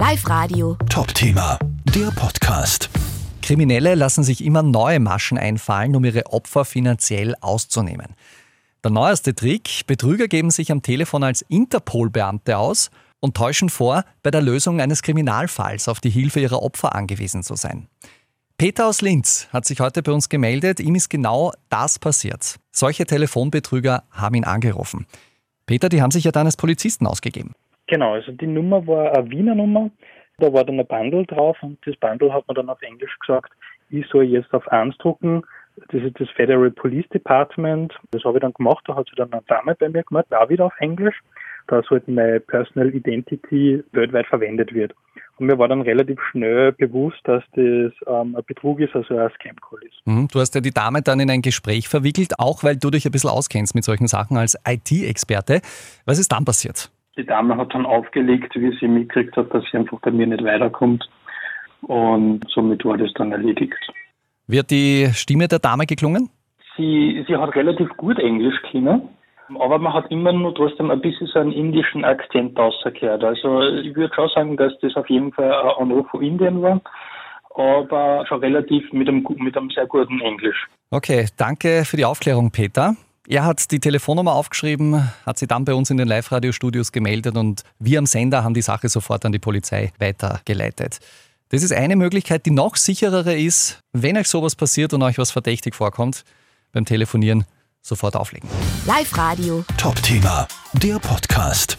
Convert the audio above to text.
Live Radio. Top-Thema, der Podcast. Kriminelle lassen sich immer neue Maschen einfallen, um ihre Opfer finanziell auszunehmen. Der neueste Trick, Betrüger geben sich am Telefon als Interpol-Beamte aus und täuschen vor, bei der Lösung eines Kriminalfalls auf die Hilfe ihrer Opfer angewiesen zu sein. Peter aus Linz hat sich heute bei uns gemeldet. Ihm ist genau das passiert. Solche Telefonbetrüger haben ihn angerufen. Peter, die haben sich ja dann als Polizisten ausgegeben. Genau, also die Nummer war eine Wiener Nummer. Da war dann ein Bundle drauf und das Bundle hat man dann auf Englisch gesagt, ich soll jetzt auf 1 drucken. Das ist das Federal Police Department. Das habe ich dann gemacht. Da hat sich dann eine Dame bei mir gemacht, auch wieder auf Englisch dass halt meine Personal Identity weltweit verwendet wird. Und mir war dann relativ schnell bewusst, dass das ähm, ein Betrug ist, also ein Scam-Call ist. Mhm, du hast ja die Dame dann in ein Gespräch verwickelt, auch weil du dich ein bisschen auskennst mit solchen Sachen als IT-Experte. Was ist dann passiert? Die Dame hat dann aufgelegt, wie sie mitgekriegt hat, dass sie einfach bei mir nicht weiterkommt. Und somit war das dann erledigt. Wird die Stimme der Dame geklungen? Sie, sie hat relativ gut Englisch können. Aber man hat immer nur trotzdem ein bisschen so einen indischen Akzent rausgehört. Also ich würde schon sagen, dass das auf jeden Fall ein Anruf von Indien war, aber schon relativ mit einem, mit einem sehr guten Englisch. Okay, danke für die Aufklärung, Peter. Er hat die Telefonnummer aufgeschrieben, hat sie dann bei uns in den Live-Radio-Studios gemeldet und wir am Sender haben die Sache sofort an die Polizei weitergeleitet. Das ist eine Möglichkeit. Die noch sicherere ist, wenn euch sowas passiert und euch was verdächtig vorkommt, beim Telefonieren sofort auflegen. Live Radio. Top-Thema, der Podcast.